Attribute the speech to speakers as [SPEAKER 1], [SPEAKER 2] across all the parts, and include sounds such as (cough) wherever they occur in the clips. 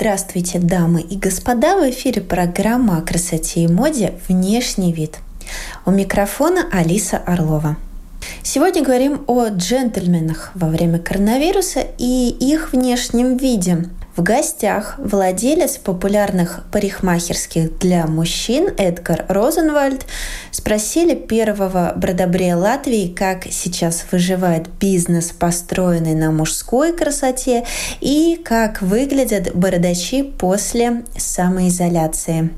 [SPEAKER 1] Здравствуйте, дамы и господа! В эфире программа о красоте и моде «Внешний вид». У микрофона Алиса Орлова. Сегодня говорим о джентльменах во время коронавируса и их внешнем виде. В гостях владелец популярных парикмахерских для мужчин Эдгар Розенвальд спросили первого бродобрея Латвии, как сейчас выживает бизнес, построенный на мужской красоте, и как выглядят бородачи после самоизоляции.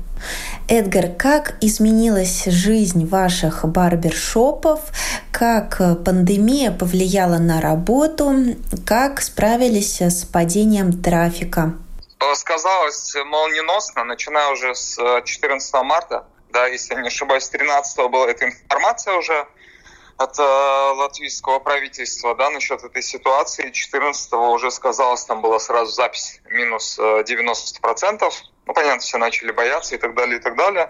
[SPEAKER 1] Эдгар, как изменилась жизнь ваших барбершопов, как пандемия повлияла на работу, как справились с падением трафика?
[SPEAKER 2] Сказалось молниеносно, начиная уже с 14 марта, да, если не ошибаюсь, 13 была эта информация уже от э, латвийского правительства, да, насчет этой ситуации. 14 уже сказалось, там была сразу запись минус 90%. Ну, понятно, все начали бояться и так далее, и так далее.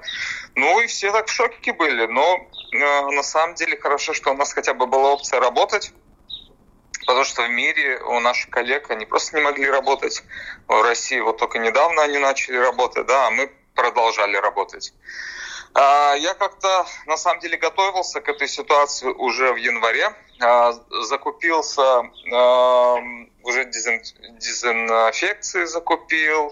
[SPEAKER 2] Ну, и все так в шоке были. Но э, на самом деле хорошо, что у нас хотя бы была опция работать. Потому что в мире у наших коллег они просто не могли работать. В России вот только недавно они начали работать, да, а мы продолжали работать. А, я как-то на самом деле готовился к этой ситуации уже в январе. А, закупился уже дезинфекции закупил,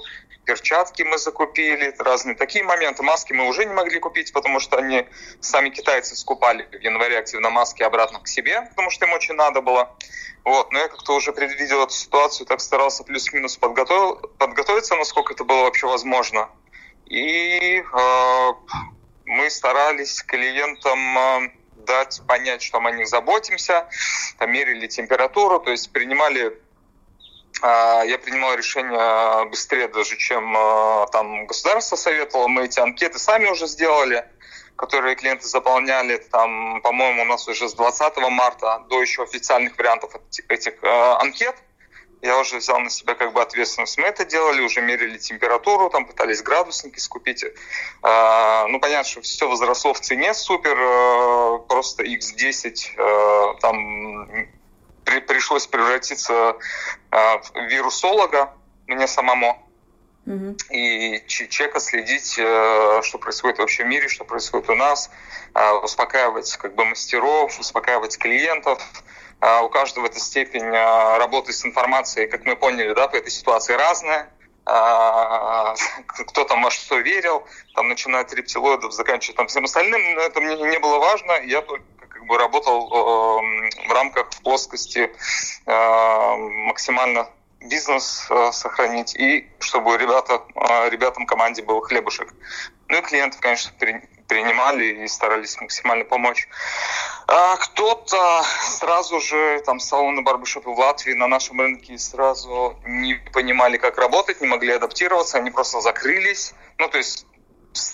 [SPEAKER 2] перчатки мы закупили, разные такие моменты. Маски мы уже не могли купить, потому что они, сами китайцы, скупали в январе активно маски обратно к себе, потому что им очень надо было. Вот, но я как-то уже предвидел эту ситуацию, так старался плюс-минус подготовил, подготовиться, насколько это было вообще возможно. И э, мы старались клиентам э, дать понять, что мы о них заботимся, мерили температуру, то есть принимали я принимал решение быстрее даже, чем а, там государство советовало. Мы эти анкеты сами уже сделали, которые клиенты заполняли. Там, по-моему, у нас уже с 20 марта до еще официальных вариантов этих а, анкет. Я уже взял на себя как бы ответственность. Мы это делали, уже мерили температуру, там пытались градусники скупить. Ну, понятно, что все возросло в цене супер, просто X10 там при, пришлось превратиться э, в вирусолога мне самому. Угу. И чека следить, э, что происходит вообще в мире, что происходит у нас, э, успокаивать как бы мастеров, успокаивать клиентов. Э, у каждого эта степень э, работы с информацией, как мы поняли, да, по этой ситуации разная (laughs) кто там во что верил, там начиная от рептилоидов, заканчивая там всем остальным, но это мне не было важно, я только как бы работал э, в рамках плоскости э, максимально бизнес э, сохранить и чтобы ребята, ребятам команде был хлебушек. Ну и клиентов, конечно, принимали и старались максимально помочь. А кто-то сразу же, там, салоны барбершопы в Латвии на нашем рынке сразу не понимали, как работать, не могли адаптироваться, они просто закрылись. Ну, то есть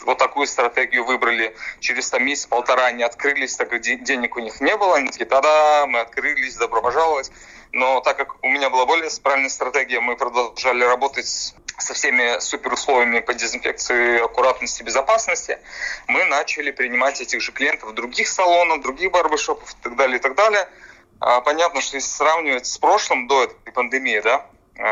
[SPEAKER 2] вот такую стратегию выбрали. Через там месяц, полтора они открылись, так как денег у них не было. Они такие, да-да, мы открылись, добро пожаловать. Но так как у меня была более правильная стратегия, мы продолжали работать со всеми супер условиями по дезинфекции, аккуратности, безопасности, мы начали принимать этих же клиентов в других салонов, других барбершопов и так далее, и так далее. А, понятно, что если сравнивать с прошлым, до этой пандемии, да,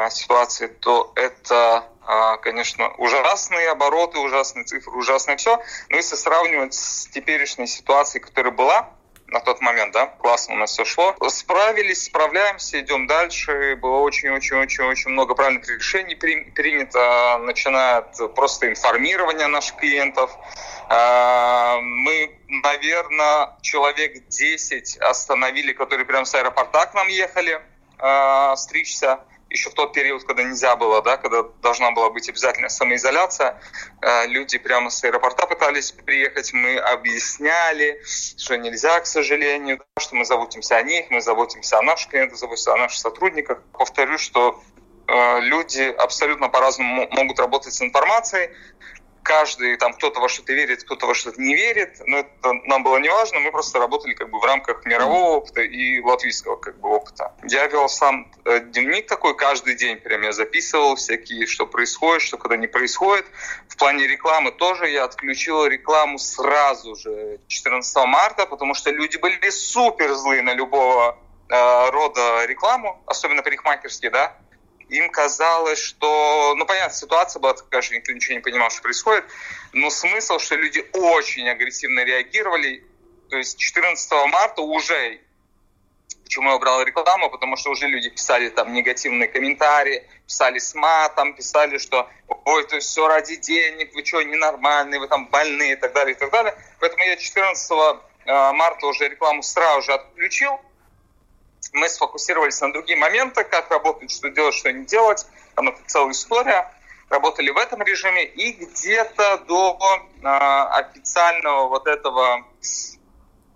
[SPEAKER 2] ситуации, то это а, конечно, ужасные обороты, ужасные цифры, ужасное все. Но если сравнивать с теперешней ситуацией, которая была на тот момент, да, классно у нас все шло. Справились, справляемся, идем дальше. Было очень-очень-очень-очень много правильных решений принято, начиная от просто информирования наших клиентов. А, мы, наверное, человек 10 остановили, которые прямо с аэропорта к нам ехали стричься еще в тот период, когда нельзя было, да, когда должна была быть обязательная самоизоляция, э, люди прямо с аэропорта пытались приехать, мы объясняли, что нельзя, к сожалению, да, что мы заботимся о них, мы заботимся о наших клиентах, заботимся о наших сотрудниках. Повторю, что э, люди абсолютно по-разному могут работать с информацией. Каждый, там, кто-то во что-то верит, кто-то во что-то не верит, но это нам было не важно, мы просто работали как бы в рамках мирового опыта и латвийского как бы опыта. Я вел сам э, дневник такой каждый день, прям я записывал всякие, что происходит, что когда не происходит. В плане рекламы тоже я отключил рекламу сразу же 14 марта, потому что люди были супер злые на любого э, рода рекламу, особенно парикмахерские, да, им казалось, что, ну, понятно, ситуация была такая, что никто ничего не понимал, что происходит, но смысл, что люди очень агрессивно реагировали, то есть 14 марта уже, почему я убрал рекламу, потому что уже люди писали там негативные комментарии, писали с матом, писали, что ой, это все ради денег, вы что, ненормальные, вы там больные и так далее, и так далее. Поэтому я 14 э, марта уже рекламу сразу же отключил, мы сфокусировались на другие моменты, как работать, что делать, что не делать. Там это целая история. Работали в этом режиме. И где-то до э, официального вот этого,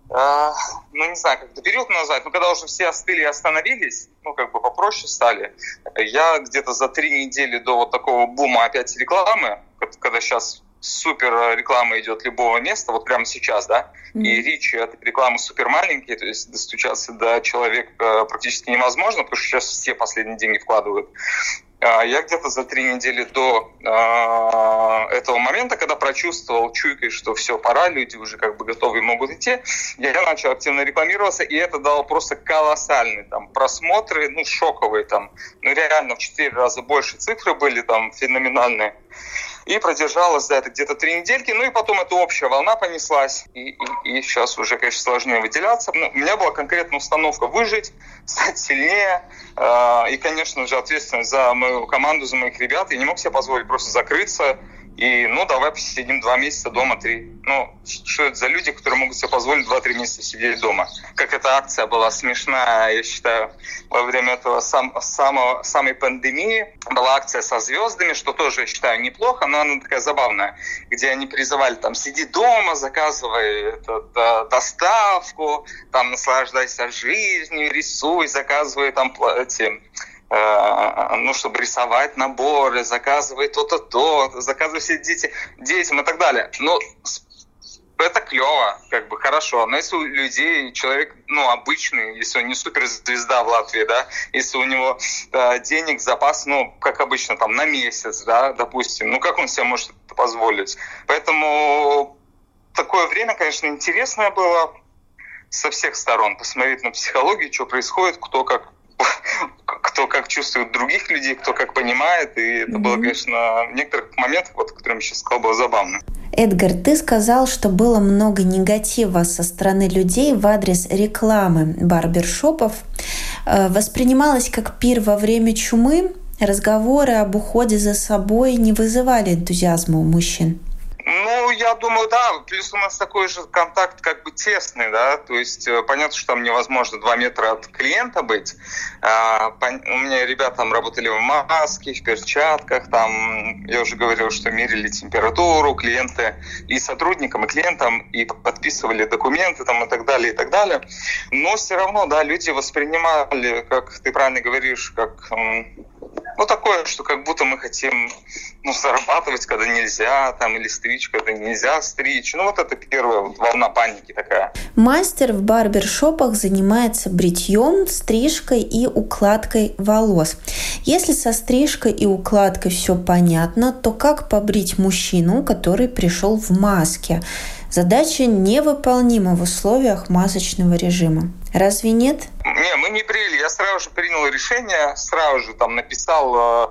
[SPEAKER 2] э, ну не знаю, как-то период назад, ну когда уже все остыли и остановились, ну как бы попроще стали, я где-то за три недели до вот такого бума опять рекламы, когда сейчас супер э, реклама идет любого места, вот прямо сейчас, да, mm-hmm. и речь от рекламы супер маленькие, то есть достучаться до человека практически невозможно, потому что сейчас все последние деньги вкладывают. А я где-то за три недели до э, этого момента, когда прочувствовал чуйкой, что все, пора, люди уже как бы готовы и могут идти, я начал активно рекламироваться, и это дало просто колоссальные там просмотры, ну, шоковые там, ну, реально в четыре раза больше цифры были там феноменальные. И продержалась, да, это где-то три недельки. Ну и потом эта общая волна понеслась. И, и, и сейчас уже, конечно, сложнее выделяться. Но у меня была конкретная установка выжить, стать сильнее. Э, и, конечно же, ответственность за мою команду, за моих ребят. Я не мог себе позволить просто закрыться и, ну, давай посидим два месяца дома, три. Ну, что это за люди, которые могут себе позволить два-три месяца сидеть дома? Как эта акция была смешная, я считаю, во время этого сам, самого, самой пандемии. Была акция со звездами, что тоже, я считаю, неплохо, но она такая забавная, где они призывали там, сиди дома, заказывай это, доставку, там, наслаждайся жизнью, рисуй, заказывай там эти ну, чтобы рисовать наборы, заказывать то-то, то, заказывать все дети, детям и так далее. Ну, это клево, как бы хорошо. Но если у людей человек, ну, обычный, если он не суперзвезда в Латвии, да, если у него э, денег, запас, ну, как обычно, там, на месяц, да, допустим, ну, как он себе может это позволить? Поэтому такое время, конечно, интересное было со всех сторон, посмотреть на психологию, что происходит, кто как (laughs) кто как чувствует других людей, кто как понимает. И это mm-hmm. было, конечно, в некоторых моментах, вот, о котором я сейчас сказал, было забавно.
[SPEAKER 1] Эдгар, ты сказал, что было много негатива со стороны людей в адрес рекламы барбершопов. Э, воспринималось как пир во время чумы. Разговоры об уходе за собой не вызывали энтузиазма у мужчин.
[SPEAKER 2] Ну, я думаю, да. Плюс у нас такой же контакт как бы тесный, да. То есть э, понятно, что там невозможно два метра от клиента быть. А, у меня ребята там работали в маске, в перчатках. Там я уже говорил, что мерили температуру клиенты и сотрудникам, и клиентам, и подписывали документы там и так далее, и так далее. Но все равно, да, люди воспринимали, как ты правильно говоришь, как ну, такое, что как будто мы хотим ну, зарабатывать, когда нельзя, там, или стричь, когда нельзя стричь. Ну, вот это первая волна паники такая.
[SPEAKER 1] Мастер в барбершопах занимается бритьем, стрижкой и укладкой волос. Если со стрижкой и укладкой все понятно, то как побрить мужчину, который пришел в маске? Задача невыполнима в условиях масочного режима. Разве нет?
[SPEAKER 2] Не, мы не брили. Я сразу же принял решение, сразу же там написал э,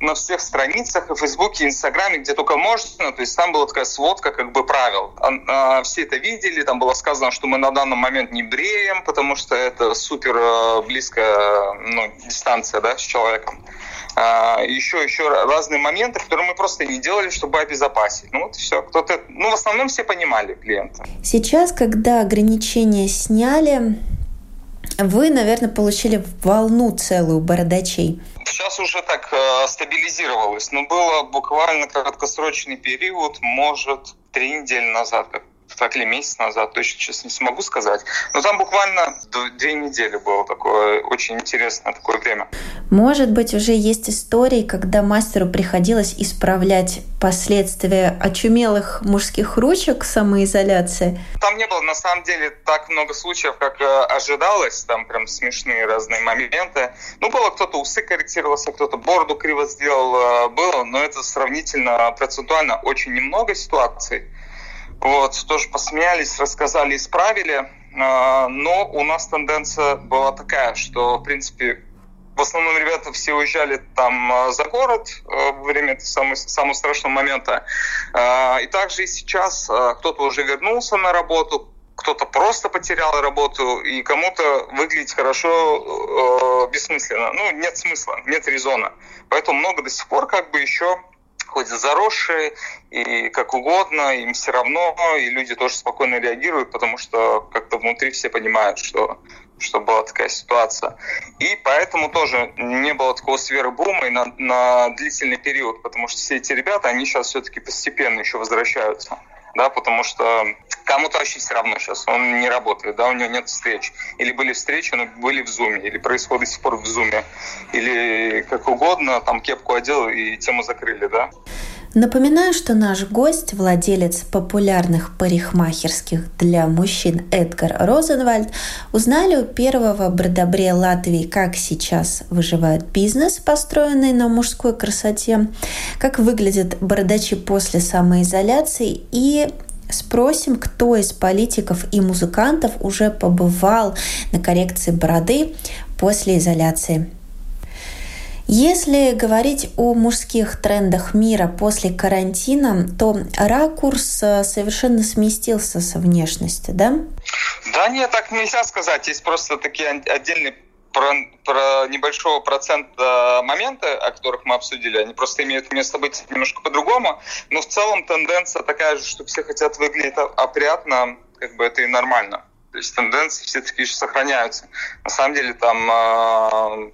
[SPEAKER 2] на всех страницах, и в Фейсбуке, и Инстаграме, где только можно. То есть там была такая сводка как бы правил. А, все это видели, там было сказано, что мы на данный момент не бреем, потому что это супер э, близкая ну, дистанция да, с человеком. А, еще, еще разные моменты, которые мы просто не делали, чтобы обезопасить. Ну вот все. Кто-то, ну в основном все понимали клиента.
[SPEAKER 1] Сейчас, когда ограничения сняли, вы, наверное, получили волну целую бородачей.
[SPEAKER 2] Сейчас уже так э, стабилизировалось, но было буквально краткосрочный период, может, три недели назад, как спектакле месяц назад, точно сейчас не смогу сказать. Но там буквально две недели было такое очень интересное такое время.
[SPEAKER 1] Может быть, уже есть истории, когда мастеру приходилось исправлять последствия очумелых мужских ручек самоизоляции?
[SPEAKER 2] Там не было, на самом деле, так много случаев, как э, ожидалось. Там прям смешные разные моменты. Ну, было кто-то усы корректировался, кто-то бороду криво сделал. Э, было, но это сравнительно процентуально очень немного ситуаций. Вот, тоже посмеялись, рассказали, исправили. А, но у нас тенденция была такая, что, в принципе, в основном ребята все уезжали там а, за город а, во время самого, самого страшного момента. И также и сейчас кто-то уже вернулся на работу, кто-то просто потерял работу, и кому-то выглядеть хорошо э, бессмысленно. Ну, нет смысла, нет резона. Поэтому много до сих пор как бы еще хоть заросшие, и как угодно, им все равно, и люди тоже спокойно реагируют, потому что как-то внутри все понимают, что, что была такая ситуация. И поэтому тоже не было такого сверхбума и на, на длительный период, потому что все эти ребята, они сейчас все-таки постепенно еще возвращаются да, потому что кому-то вообще все равно сейчас, он не работает, да, у него нет встреч. Или были встречи, но были в зуме, или происходит до сих пор в зуме, или как угодно, там кепку одел и тему закрыли, да.
[SPEAKER 1] Напоминаю, что наш гость, владелец популярных парикмахерских для мужчин Эдгар Розенвальд, узнали у первого бродобрея Латвии, как сейчас выживает бизнес, построенный на мужской красоте, как выглядят бородачи после самоизоляции и Спросим, кто из политиков и музыкантов уже побывал на коррекции бороды после изоляции. Если говорить о мужских трендах мира после карантина, то ракурс э, совершенно сместился со внешности, да?
[SPEAKER 2] Да нет, так нельзя сказать. Есть просто такие отдельные про, про небольшого процента моменты, о которых мы обсудили, они просто имеют место быть немножко по-другому. Но в целом тенденция такая же, что все хотят выглядеть опрятно, как бы это и нормально. То есть тенденции все таки еще сохраняются. На самом деле там э,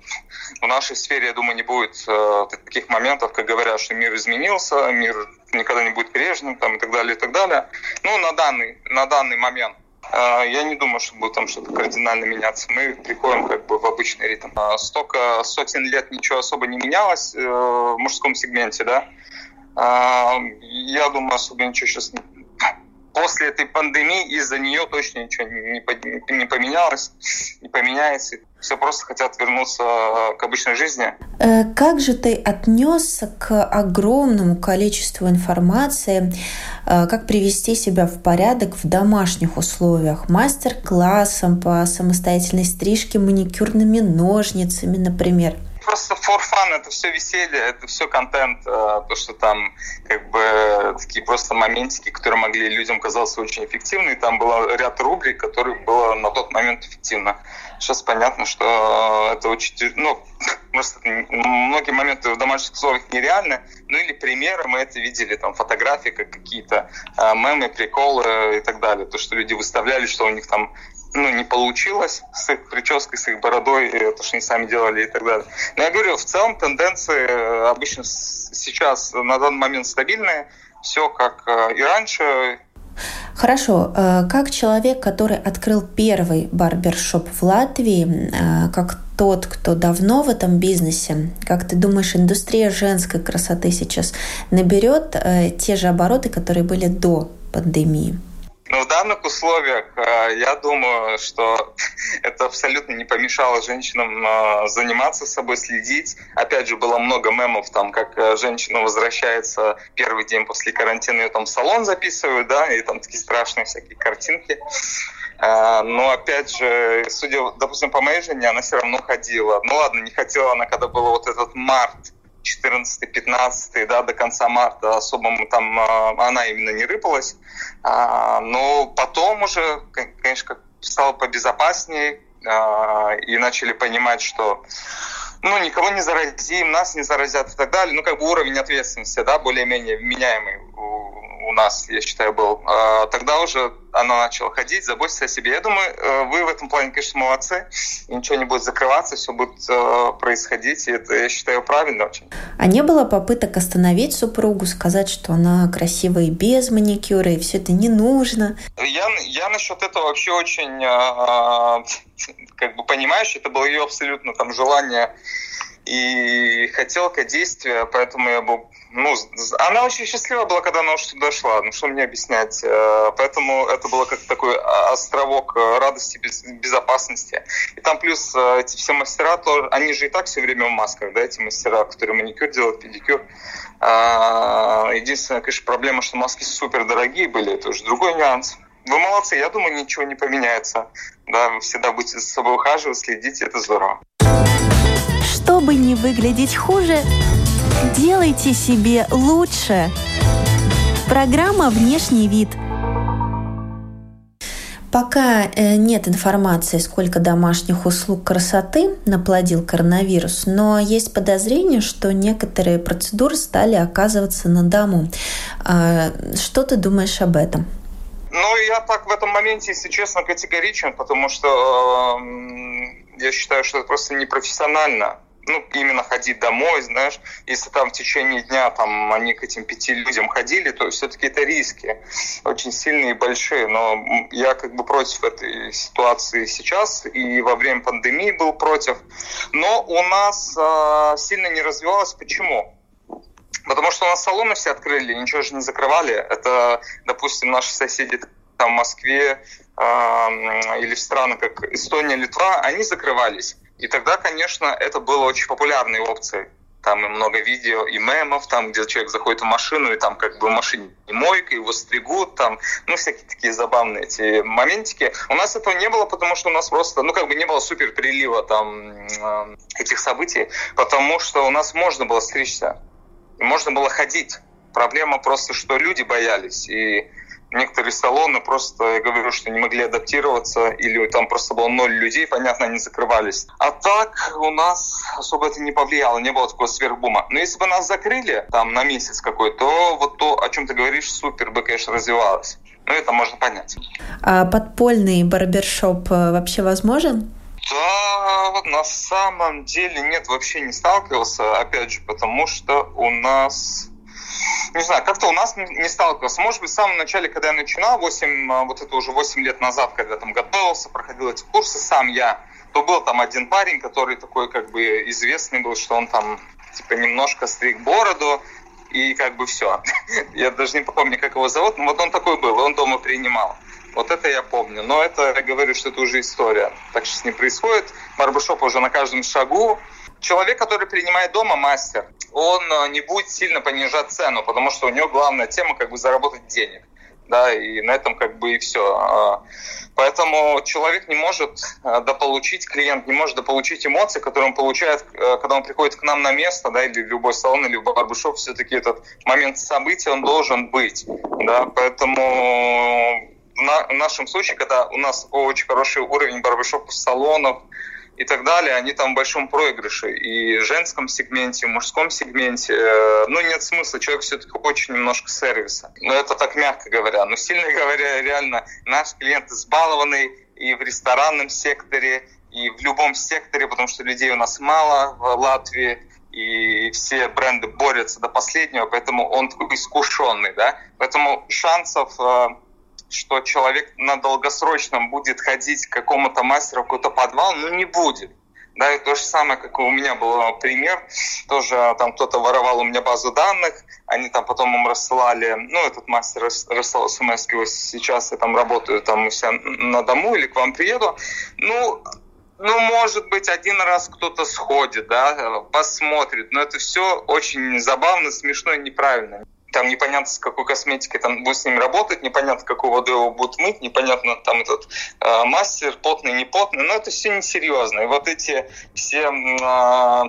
[SPEAKER 2] в нашей сфере, я думаю, не будет э, таких моментов, как говорят, что мир изменился, мир никогда не будет прежним там, и так далее, и так далее. Ну, на данный, на данный момент. Э, я не думаю, что будет там что-то кардинально меняться. Мы приходим как бы в обычный ритм. Э, столько сотен лет ничего особо не менялось э, в мужском сегменте, да. Э, я думаю, особо ничего сейчас после этой пандемии из-за нее точно ничего не, поменялось, не поменяется. Все просто хотят вернуться к обычной жизни.
[SPEAKER 1] Э, как же ты отнесся к огромному количеству информации, э, как привести себя в порядок в домашних условиях? Мастер-классом по самостоятельной стрижке маникюрными ножницами, например –
[SPEAKER 2] просто for fun, это все веселье, это все контент, э, то, что там как бы такие просто моментики, которые могли людям казаться очень эффективны, и там был ряд рубрик, которые было на тот момент эффективно. Сейчас понятно, что это очень, ну, (laughs) просто многие моменты в домашних условиях нереальны, ну или примеры, мы это видели, там фотографии, как какие-то э, мемы, приколы и так далее, то, что люди выставляли, что у них там ну, не получилось с их прической, с их бородой, то, что они сами делали и так далее. Но я говорю, в целом тенденции э, обычно сейчас на данный момент стабильные, все как э, и раньше.
[SPEAKER 1] Хорошо. Э, как человек, который открыл первый барбершоп в Латвии, как тот, кто давно в этом бизнесе, как ты думаешь, индустрия женской красоты сейчас наберет те же обороты, которые были до пандемии?
[SPEAKER 2] Но в данных условиях э, я думаю, что (laughs) это абсолютно не помешало женщинам э, заниматься собой, следить. Опять же, было много мемов, там, как э, женщина возвращается первый день после карантина, ее там в салон записывают, да, и там такие страшные всякие картинки. Но опять же, судя, допустим, по моей жене, она все равно ходила. Ну ладно, не хотела она, когда было вот этот март 14-15, да, до конца марта особо там а, она именно не рыпалась. А, но потом уже, конечно, стало побезопаснее а, и начали понимать, что ну, никого не заразим, нас не заразят и так далее. Ну, как бы уровень ответственности, да, более-менее меняемый у, нас, я считаю, был. Тогда уже она начала ходить, заботиться о себе. Я думаю, э, вы в этом плане, конечно, молодцы. Ничего не будет закрываться, все будет э, происходить, и это, я считаю, правильно очень.
[SPEAKER 1] А не было попыток остановить супругу, сказать, что она красивая и без маникюра, и все это не нужно?
[SPEAKER 2] Я, я насчет этого вообще очень, как бы, понимаешь, это было ее абсолютно там желание и хотелка действия, поэтому я был ну, она очень счастлива была, когда она уже сюда шла. Ну, что мне объяснять? Э, поэтому это было как такой островок э, радости, безопасности. И там плюс э, эти все мастера, тоже, они же и так все время в масках, да, эти мастера, которые маникюр делают, педикюр. А, единственная, конечно, проблема, что маски супер дорогие были, это уже другой нюанс. Вы молодцы, я думаю, ничего не поменяется. Да, вы всегда будете за собой ухаживать, следить, это здорово.
[SPEAKER 1] Чтобы не выглядеть хуже, Делайте себе лучше. Программа «Внешний вид». Пока э, нет информации, сколько домашних услуг красоты наплодил коронавирус, но есть подозрение, что некоторые процедуры стали оказываться на дому. А, что ты думаешь об этом?
[SPEAKER 2] Ну, я так в этом моменте, если честно, категоричен, потому что э, я считаю, что это просто непрофессионально ну, именно ходить домой, знаешь, если там в течение дня там они к этим пяти людям ходили, то все-таки это риски очень сильные и большие, но я как бы против этой ситуации сейчас и во время пандемии был против, но у нас э, сильно не развивалось. Почему? Потому что у нас салоны все открыли, ничего же не закрывали. Это, допустим, наши соседи там в Москве э, или в странах, как Эстония, Литва, они закрывались. И тогда, конечно, это было очень популярной опцией. Там и много видео, и мемов, там, где человек заходит в машину, и там как бы в машине мойка, его стригут, там, ну, всякие такие забавные эти моментики. У нас этого не было, потому что у нас просто, ну, как бы не было супер прилива там э, этих событий, потому что у нас можно было стричься, можно было ходить. Проблема просто, что люди боялись, и некоторые салоны просто, я говорю, что не могли адаптироваться, или там просто было ноль людей, понятно, они закрывались. А так у нас особо это не повлияло, не было такого сверхбума. Но если бы нас закрыли там на месяц какой, то вот то, о чем ты говоришь, супер бы, конечно, развивалось. Ну, это можно понять.
[SPEAKER 1] А подпольный барбершоп э, вообще возможен?
[SPEAKER 2] Да, на самом деле нет, вообще не сталкивался, опять же, потому что у нас не знаю, как-то у нас не сталкивался. Может быть, в самом начале, когда я начинал, 8, а, вот это уже 8 лет назад, когда там готовился, проходил эти курсы сам я, то был там один парень, который такой как бы известный был, что он там типа немножко стриг бороду, и как бы все. (laughs) Я даже не помню, как его зовут, но вот он такой был, он дома принимал. Вот это я помню. Но это, я говорю, что это уже история. Так сейчас не происходит. Барбершоп уже на каждом шагу. Человек, который принимает дома, мастер, он э, не будет сильно понижать цену, потому что у него главная тема как бы заработать денег. Да, и на этом как бы и все. А, поэтому человек не может э, дополучить, клиент не может дополучить эмоции, которые он получает, э, когда он приходит к нам на место, да, или в любой салон, или в барбершоп, все-таки этот момент события, он должен быть. Да, поэтому в нашем случае, когда у нас очень хороший уровень барбершопов, салонов, и так далее, они там в большом проигрыше. И в женском сегменте, в мужском сегменте, э, ну, нет смысла, человек все-таки очень немножко сервиса. Но это так мягко говоря. Но сильно говоря, реально, наш клиент избалованный и в ресторанном секторе, и в любом секторе, потому что людей у нас мало в Латвии, и все бренды борются до последнего, поэтому он такой искушенный, да. Поэтому шансов э, что человек на долгосрочном будет ходить к какому-то мастеру в какой-то подвал, ну не будет. Да, и то же самое, как у меня был пример, тоже там кто-то воровал у меня базу данных, они там потом им рассылали, ну, этот мастер рассылал смс сейчас я там работаю, там у себя на дому или к вам приеду, ну, ну, может быть, один раз кто-то сходит, да, посмотрит, но это все очень забавно, смешно и неправильно там непонятно, с какой косметикой там будет с ним работать, непонятно, какой водой его будут мыть, непонятно, там этот э, мастер, потный, не потный, но это все несерьезно. И вот эти все э,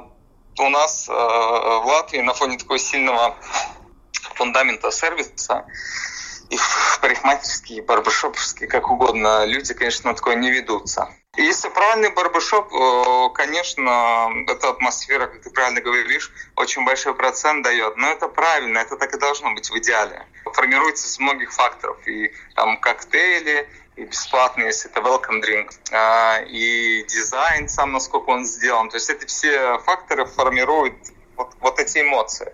[SPEAKER 2] у нас э, в Латвии на фоне такого сильного фундамента сервиса, и парикмахерские, барбершоповские, как угодно, люди, конечно, на такое не ведутся. Если правильный барбершоп, э, конечно, эта атмосфера, как ты правильно говоришь, очень большой процент дает. Но это правильно, это так и должно быть в идеале. Формируется из многих факторов. И там коктейли, и бесплатный, если это welcome drink, а, и дизайн сам, насколько он сделан. То есть это все факторы формируют вот, вот эти эмоции.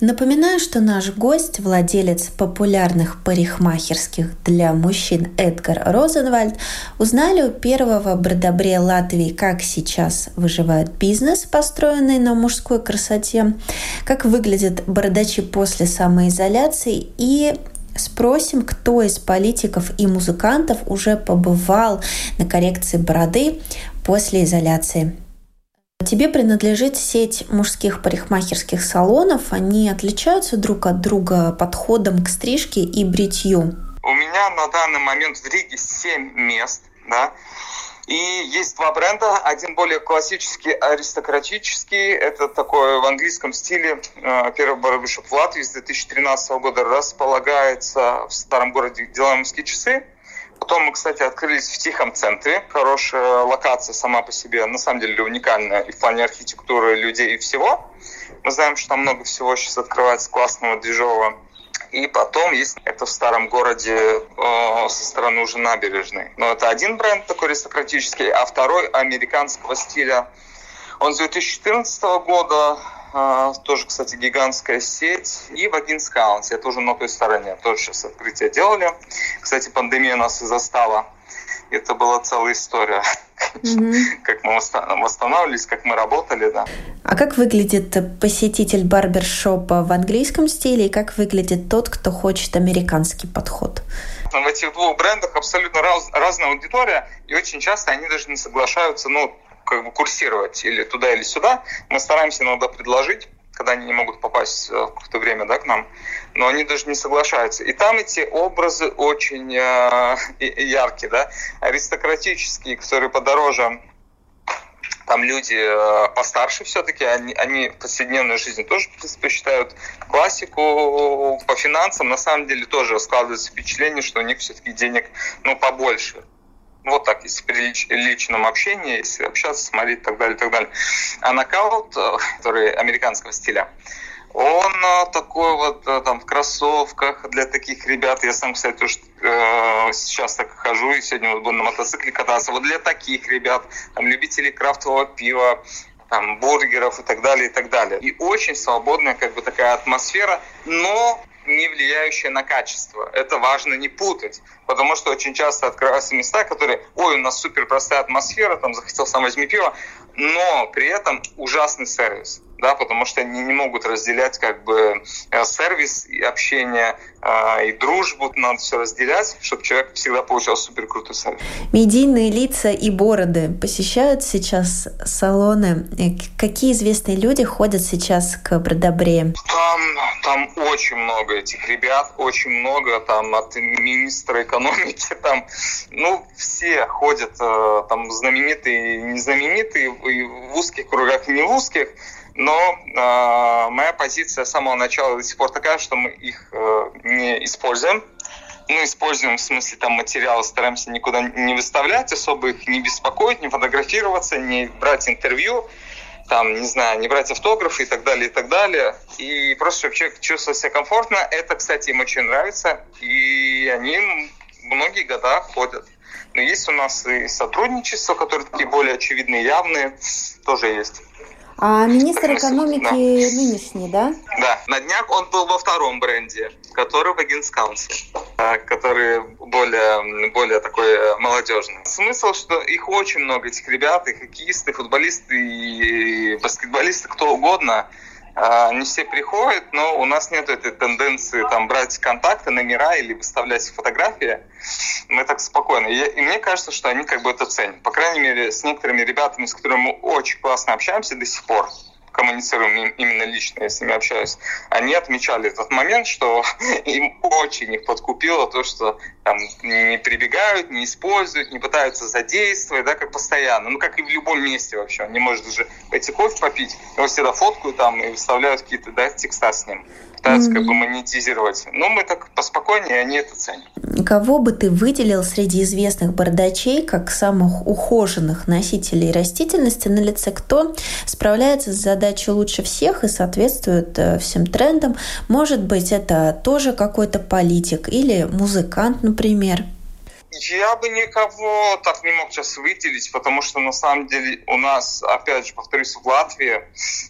[SPEAKER 1] Напоминаю, что наш гость, владелец популярных парикмахерских для мужчин Эдгар Розенвальд, узнали у первого бродобре Латвии, как сейчас выживает бизнес, построенный на мужской красоте, как выглядят бородачи после самоизоляции и спросим, кто из политиков и музыкантов уже побывал на коррекции бороды после изоляции. Тебе принадлежит сеть мужских парикмахерских салонов. Они отличаются друг от друга подходом к стрижке и бритью.
[SPEAKER 2] У меня на данный момент в Риге 7 мест, да, и есть два бренда. Один более классический, аристократический. Это такой в английском стиле. Э, первый барбершоп в Латвии с 2013 года располагается в старом городе Деламовские часы. Потом мы, кстати, открылись в Тихом центре. Хорошая локация сама по себе, на самом деле уникальная и в плане архитектуры людей и всего. Мы знаем, что там много всего сейчас открывается классного, движового. И потом есть это в старом городе э, со стороны уже набережной. Но это один бренд такой аристократический, а второй американского стиля. Он с 2014 года, тоже, кстати, гигантская сеть. И в Агинскаунсе, это уже на той стороне, тоже сейчас открытие делали. Кстати, пандемия нас и застала это была целая история. Mm-hmm. Как мы восстанавливались, как мы работали, да.
[SPEAKER 1] А как выглядит посетитель барбершопа в английском стиле и как выглядит тот, кто хочет американский подход?
[SPEAKER 2] В этих двух брендах абсолютно раз, разная аудитория, и очень часто они даже не соглашаются, ну, как бы курсировать или туда, или сюда. Мы стараемся иногда предложить когда они не могут попасть в какое-то время да, к нам, но они даже не соглашаются. И там эти образы очень э, (laughs) яркие, да, аристократические, которые подороже там люди э, постарше все-таки, они, они в повседневной жизни тоже предпочитают классику по финансам. На самом деле тоже складывается впечатление, что у них все-таки денег ну, побольше вот так, если при лич, личном общении, если общаться, смотреть и так далее, и так далее. А нокаут, э, который американского стиля, он э, такой вот э, там в кроссовках для таких ребят. Я сам, кстати, тоже сейчас так хожу и сегодня вот буду на мотоцикле кататься. Вот для таких ребят, там, любителей крафтового пива, там, бургеров и так далее, и так далее. И очень свободная как бы такая атмосфера, но не влияющая на качество. Это важно не путать, потому что очень часто открываются места, которые, ой, у нас супер простая атмосфера, там захотел сам возьми пиво, но при этом ужасный сервис да, потому что они не могут разделять как бы э, сервис и общение э, и дружбу, надо все разделять, чтобы человек всегда получал супер крутой сервис.
[SPEAKER 1] Медийные лица и бороды посещают сейчас салоны. Э, какие известные люди ходят сейчас к Бродобре?
[SPEAKER 2] Там, там очень много этих ребят, очень много там от министра экономики, (laughs) там, ну, все ходят, там, знаменитые незнаменитые, и в узких кругах, и не в узких, но э, моя позиция с самого начала до сих пор такая, что мы их э, не используем. Ну, используем в смысле там материалы, стараемся никуда не выставлять, особо их не беспокоить, не фотографироваться, не брать интервью, там, не знаю, не брать автографы и так далее, и так далее. И просто, чтобы человек чувствовал себя комфортно. Это, кстати, им очень нравится. И они многие года ходят. Но есть у нас и сотрудничество, которые такие более очевидные, явные, тоже есть.
[SPEAKER 1] А министр экономики да. нынешний, да?
[SPEAKER 2] Да, на днях он был во втором бренде, который в Агинскаунсе, который более, более такой э, молодежный. Смысл, что их очень много, этих ребят, и хоккеисты, и футболисты, и баскетболисты, кто угодно. А, не все приходят, но у нас нет этой тенденции там брать контакты, номера или выставлять фотографии. Мы так спокойно. И, и мне кажется, что они как бы это ценят. По крайней мере, с некоторыми ребятами, с которыми мы очень классно общаемся до сих пор, коммуницируем именно лично, я с ними общаюсь, они отмечали этот момент, что (laughs) им очень их подкупило то, что там не прибегают, не используют, не пытаются задействовать, да, как постоянно. Ну, как и в любом месте вообще. Он не может даже пойти кофе попить, его всегда фоткают там и выставляют какие-то, да, текста с ним пытаются mm-hmm. как бы монетизировать. Но мы так поспокойнее, они это ценят.
[SPEAKER 1] Кого бы ты выделил среди известных бардачей как самых ухоженных носителей растительности на лице? Кто справляется с задачей лучше всех и соответствует э, всем трендам? Может быть, это тоже какой-то политик или музыкант, например?
[SPEAKER 2] Я бы никого так не мог сейчас выделить, потому что на самом деле у нас, опять же, повторюсь, в Латвии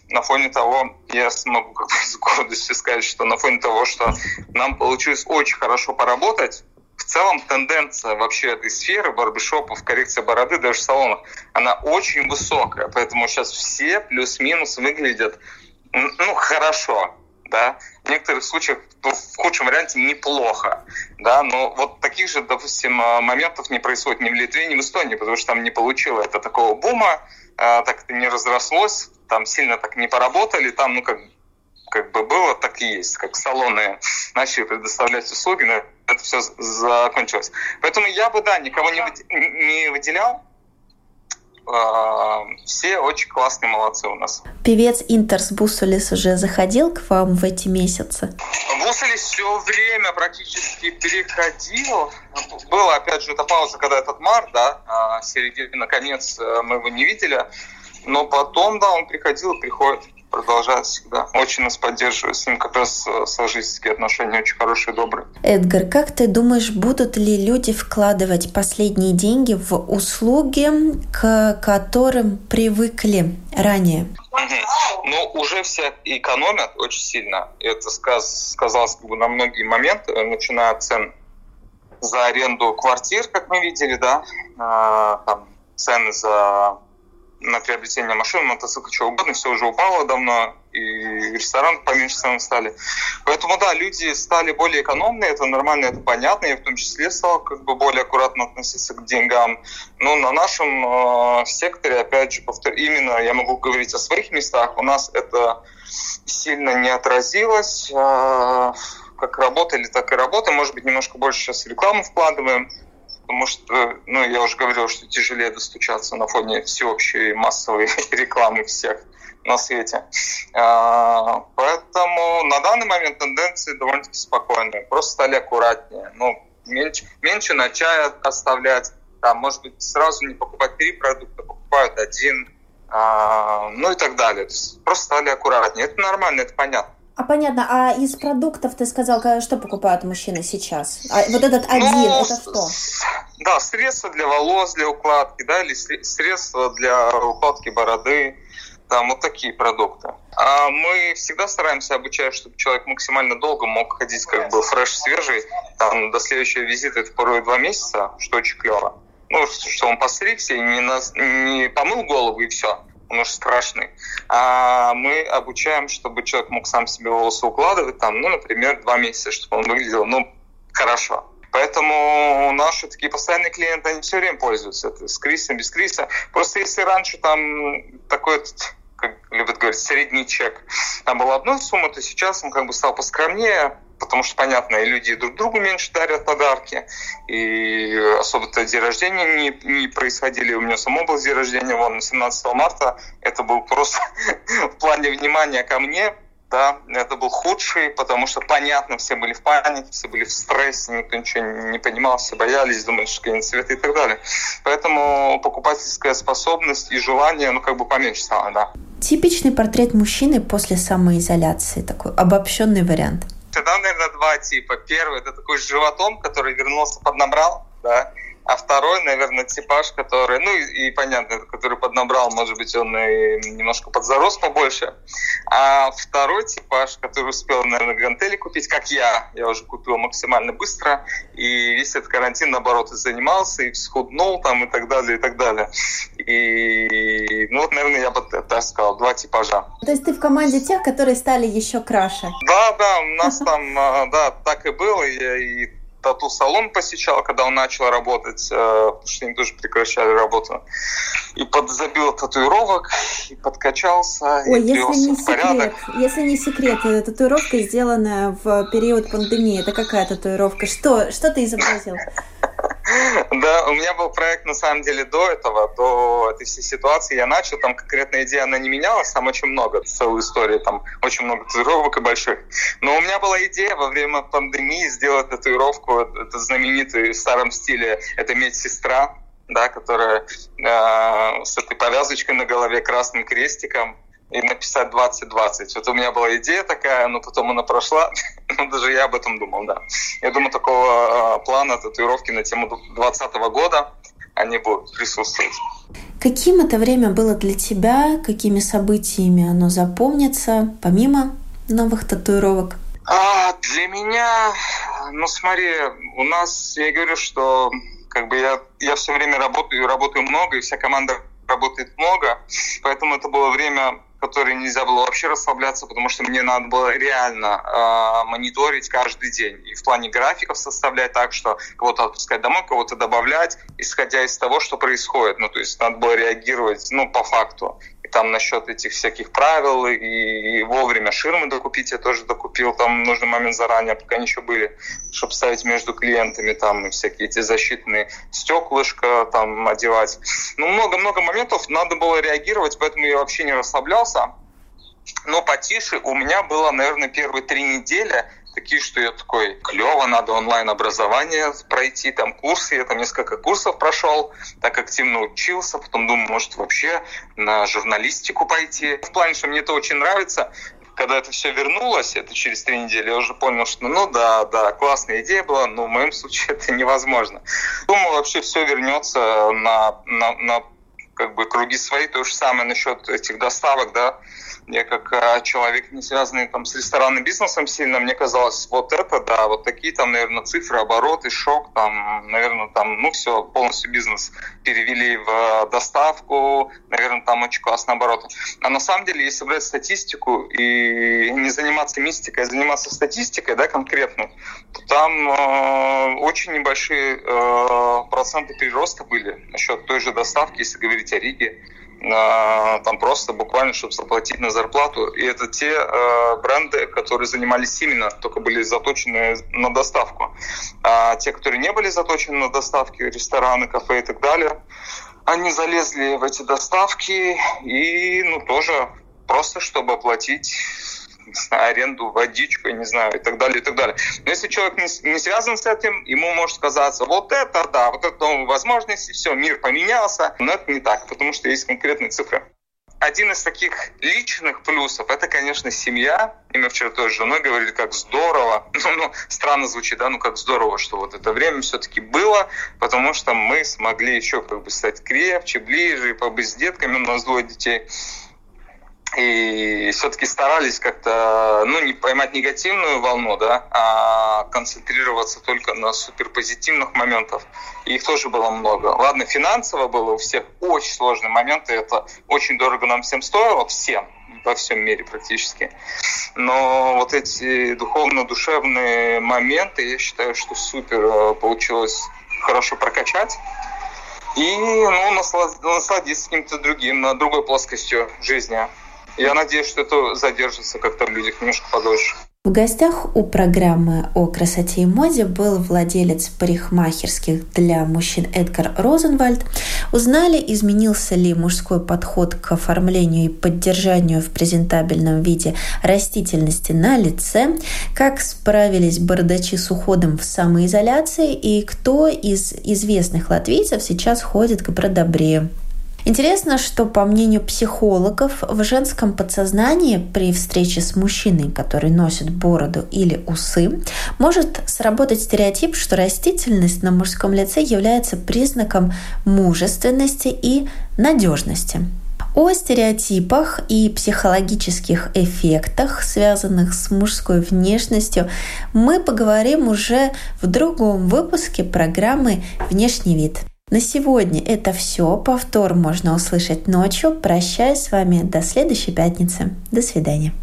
[SPEAKER 2] на фоне того, я смогу как бы с гордостью сказать, что на фоне того, что нам получилось очень хорошо поработать, в целом тенденция вообще этой сферы барбершопов, коррекция бороды, даже в салонах, она очень высокая. Поэтому сейчас все плюс-минус выглядят ну, хорошо да, в некоторых случаях ну, в худшем варианте неплохо, да, но вот таких же, допустим, э, моментов не происходит ни в Литве, ни в Эстонии, потому что там не получило это такого бума, э, так это не разрослось, там сильно так не поработали, там, ну, как, как бы было, так и есть, как салоны начали предоставлять услуги, но это все закончилось. Поэтому я бы, да, никого не выделял, а, все очень классные молодцы у нас.
[SPEAKER 1] Певец Интерс Бусулис уже заходил к вам в эти месяцы?
[SPEAKER 2] Бусулис все время практически переходил. Была, опять же, эта пауза, когда этот март, да, а, середина, конец, э, мы его не видели. Но потом, да, он приходил и приходит продолжает всегда. Очень нас поддерживает. С ним как раз э, сложительские отношения очень хорошие, добрые.
[SPEAKER 1] Эдгар, как ты думаешь, будут ли люди вкладывать последние деньги в услуги, к которым привыкли ранее?
[SPEAKER 2] Ну, уже все экономят очень сильно. Это сказ, сказалось как бы, на многие моменты, начиная от цен за аренду квартир, как мы видели, да, а, там, цены за на приобретение машин, мотоцикла, чего угодно, все уже упало давно, и рестораны поменьше цены стали. Поэтому, да, люди стали более экономные, это нормально, это понятно, я в том числе стал как бы более аккуратно относиться к деньгам. Но на нашем э, секторе, опять же, повтор... именно я могу говорить о своих местах, у нас это сильно не отразилось. Э, как работали, так и работаем. Может быть, немножко больше сейчас рекламу вкладываем, потому что, ну, я уже говорил, что тяжелее достучаться на фоне всеобщей массовой (laughs) рекламы всех на свете. А, поэтому на данный момент тенденции довольно-таки спокойные. Просто стали аккуратнее. Ну, меньше, меньше на чай оставлять. Там, может быть, сразу не покупать три продукта, покупают один. А, ну и так далее. Просто стали аккуратнее. Это нормально, это понятно.
[SPEAKER 1] А понятно, а из продуктов ты сказал, что покупают мужчины сейчас? А вот этот один, ну, это что?
[SPEAKER 2] Да, средства для волос, для укладки, да, или средства для укладки бороды, там вот такие продукты. А мы всегда стараемся обучать, чтобы человек максимально долго мог ходить как бы фреш свежий, там до следующего визита это порой два месяца, что очень клево. Ну, что он постригся и не, на, не помыл голову и все он уже страшный. А мы обучаем, чтобы человек мог сам себе волосы укладывать, там, ну, например, два месяца, чтобы он выглядел, ну, хорошо. Поэтому наши такие постоянные клиенты, они все время пользуются. Это с крисом, без криса. Просто если раньше там такой как любят говорить, средний чек, там была одна сумма, то сейчас он как бы стал поскромнее, потому что, понятно, и люди друг другу меньше дарят подарки, и особо-то день рождения не, не происходили. У меня само был день рождения, вон, 17 марта, это был просто (laughs) в плане внимания ко мне, да, это был худший, потому что, понятно, все были в панике, все были в стрессе, никто ничего не понимал, все боялись, думали, что какие-нибудь цветы и так далее. Поэтому покупательская способность и желание, ну, как бы поменьше стало, да.
[SPEAKER 1] Типичный портрет мужчины после самоизоляции, такой обобщенный вариант –
[SPEAKER 2] Тогда, наверное, два типа. Первый – это такой животом, который вернулся, поднабрал, да, а второй, наверное, типаж, который, ну и, и понятно, который поднабрал, может быть, он и немножко подзарос побольше. А второй типаж, который успел, наверное, гантели купить, как я, я уже купил максимально быстро, и весь этот карантин, наоборот, и занимался, и схуднул там, и так далее, и так далее. И, ну, вот, наверное, я бы так сказал, два типажа.
[SPEAKER 1] То есть ты в команде тех, которые стали еще краше?
[SPEAKER 2] Да, да, у нас там, а, да, так и было. И тату-салон посещал, когда он начал работать, э, потому что они тоже прекращали работу. И подзабил татуировок, и подкачался,
[SPEAKER 1] Ой,
[SPEAKER 2] и
[SPEAKER 1] если не
[SPEAKER 2] в порядок.
[SPEAKER 1] Секрет, если не секрет, татуировка, сделанная в период пандемии, это какая татуировка? Что, что ты изобразил?
[SPEAKER 2] Да, у меня был проект, на самом деле, до этого, до этой всей ситуации. Я начал, там конкретная идея, она не менялась, там очень много, целую историю, там очень много татуировок и больших. Но у меня была идея во время пандемии сделать татуировку, это знаменитый в старом стиле, это медсестра, да, которая э, с этой повязочкой на голове, красным крестиком, и написать 2020. Вот у меня была идея такая, но потом она прошла. (laughs) ну, даже я об этом думал, да. Я думаю, такого э, плана татуировки на тему 2020 года они будут присутствовать.
[SPEAKER 1] Каким это время было для тебя? Какими событиями оно запомнится, помимо новых татуировок?
[SPEAKER 2] А, для меня, ну смотри, у нас, я говорю, что как бы я, я все время работаю, работаю много, и вся команда работает много, поэтому это было время которой нельзя было вообще расслабляться, потому что мне надо было реально э, мониторить каждый день. И в плане графиков составлять так, что кого-то отпускать домой, кого-то добавлять, исходя из того, что происходит. Ну, то есть надо было реагировать, ну, по факту там насчет этих всяких правил и, и вовремя ширмы докупить я тоже докупил там в нужный момент заранее, пока они еще были, чтобы ставить между клиентами там и всякие эти защитные стеклышко там одевать. Ну, много-много моментов надо было реагировать, поэтому я вообще не расслаблялся. Но потише у меня было, наверное, первые три недели такие, что я такой, клево, надо онлайн-образование пройти, там курсы, я там несколько курсов прошел, так активно учился, потом думаю, может вообще на журналистику пойти. В плане, что мне это очень нравится, когда это все вернулось, это через три недели, я уже понял, что ну да, да, классная идея была, но в моем случае (laughs) это невозможно. Думаю, вообще все вернется на, на, на как бы круги свои, то же самое насчет этих доставок, да, я как а, человек, не связанный там с ресторанным бизнесом сильно, мне казалось, вот это, да, вот такие там, наверное, цифры, обороты, шок, там, наверное, там, ну, все, полностью бизнес перевели в а, доставку, наверное, там очень классные обороты. А на самом деле, если брать статистику и не заниматься мистикой, а заниматься статистикой, да, конкретно, то там э, очень небольшие э, проценты прироста были насчет той же доставки, если говорить о Риге там просто буквально, чтобы заплатить на зарплату. И это те э, бренды, которые занимались именно, только были заточены на доставку. А те, которые не были заточены на доставки, рестораны, кафе и так далее, они залезли в эти доставки и, ну, тоже просто, чтобы оплатить (laughs) аренду, водичку, не знаю, и так далее, и так далее. Но если человек не, не связан с этим, ему может казаться, вот это да, вот это новые возможности, все, мир поменялся. Но это не так, потому что есть конкретные цифры. Один из таких личных плюсов – это, конечно, семья. И мы вчера тоже с женой говорили, как здорово. (laughs) Ну, ну, странно звучит, да, ну как здорово, что вот это время все-таки было, потому что мы смогли еще как бы стать крепче, ближе, побыть с детками, у нас двое детей и все-таки старались как-то, ну, не поймать негативную волну, да, а концентрироваться только на суперпозитивных моментах. Их тоже было много. Ладно, финансово было у всех очень сложные моменты, это очень дорого нам всем стоило, всем, во всем мире практически. Но вот эти духовно-душевные моменты, я считаю, что супер э, получилось хорошо прокачать. И ну, насладиться каким-то другим, на другой плоскостью жизни. Я надеюсь, что это задержится как-то в людях немножко подольше.
[SPEAKER 1] В гостях у программы о красоте и моде был владелец парикмахерских для мужчин Эдгар Розенвальд. Узнали, изменился ли мужской подход к оформлению и поддержанию в презентабельном виде растительности на лице, как справились бардачи с уходом в самоизоляции и кто из известных латвийцев сейчас ходит к бродобрею. Интересно, что по мнению психологов, в женском подсознании при встрече с мужчиной, который носит бороду или усы, может сработать стереотип, что растительность на мужском лице является признаком мужественности и надежности. О стереотипах и психологических эффектах, связанных с мужской внешностью, мы поговорим уже в другом выпуске программы «Внешний вид». На сегодня это все. Повтор можно услышать ночью. Прощаюсь с вами до следующей пятницы. До свидания.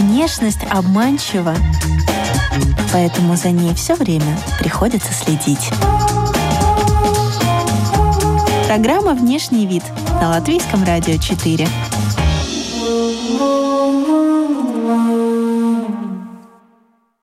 [SPEAKER 1] Внешность обманчива, поэтому за ней все время приходится следить. Программа «Внешний вид» на Латвийском радио 4.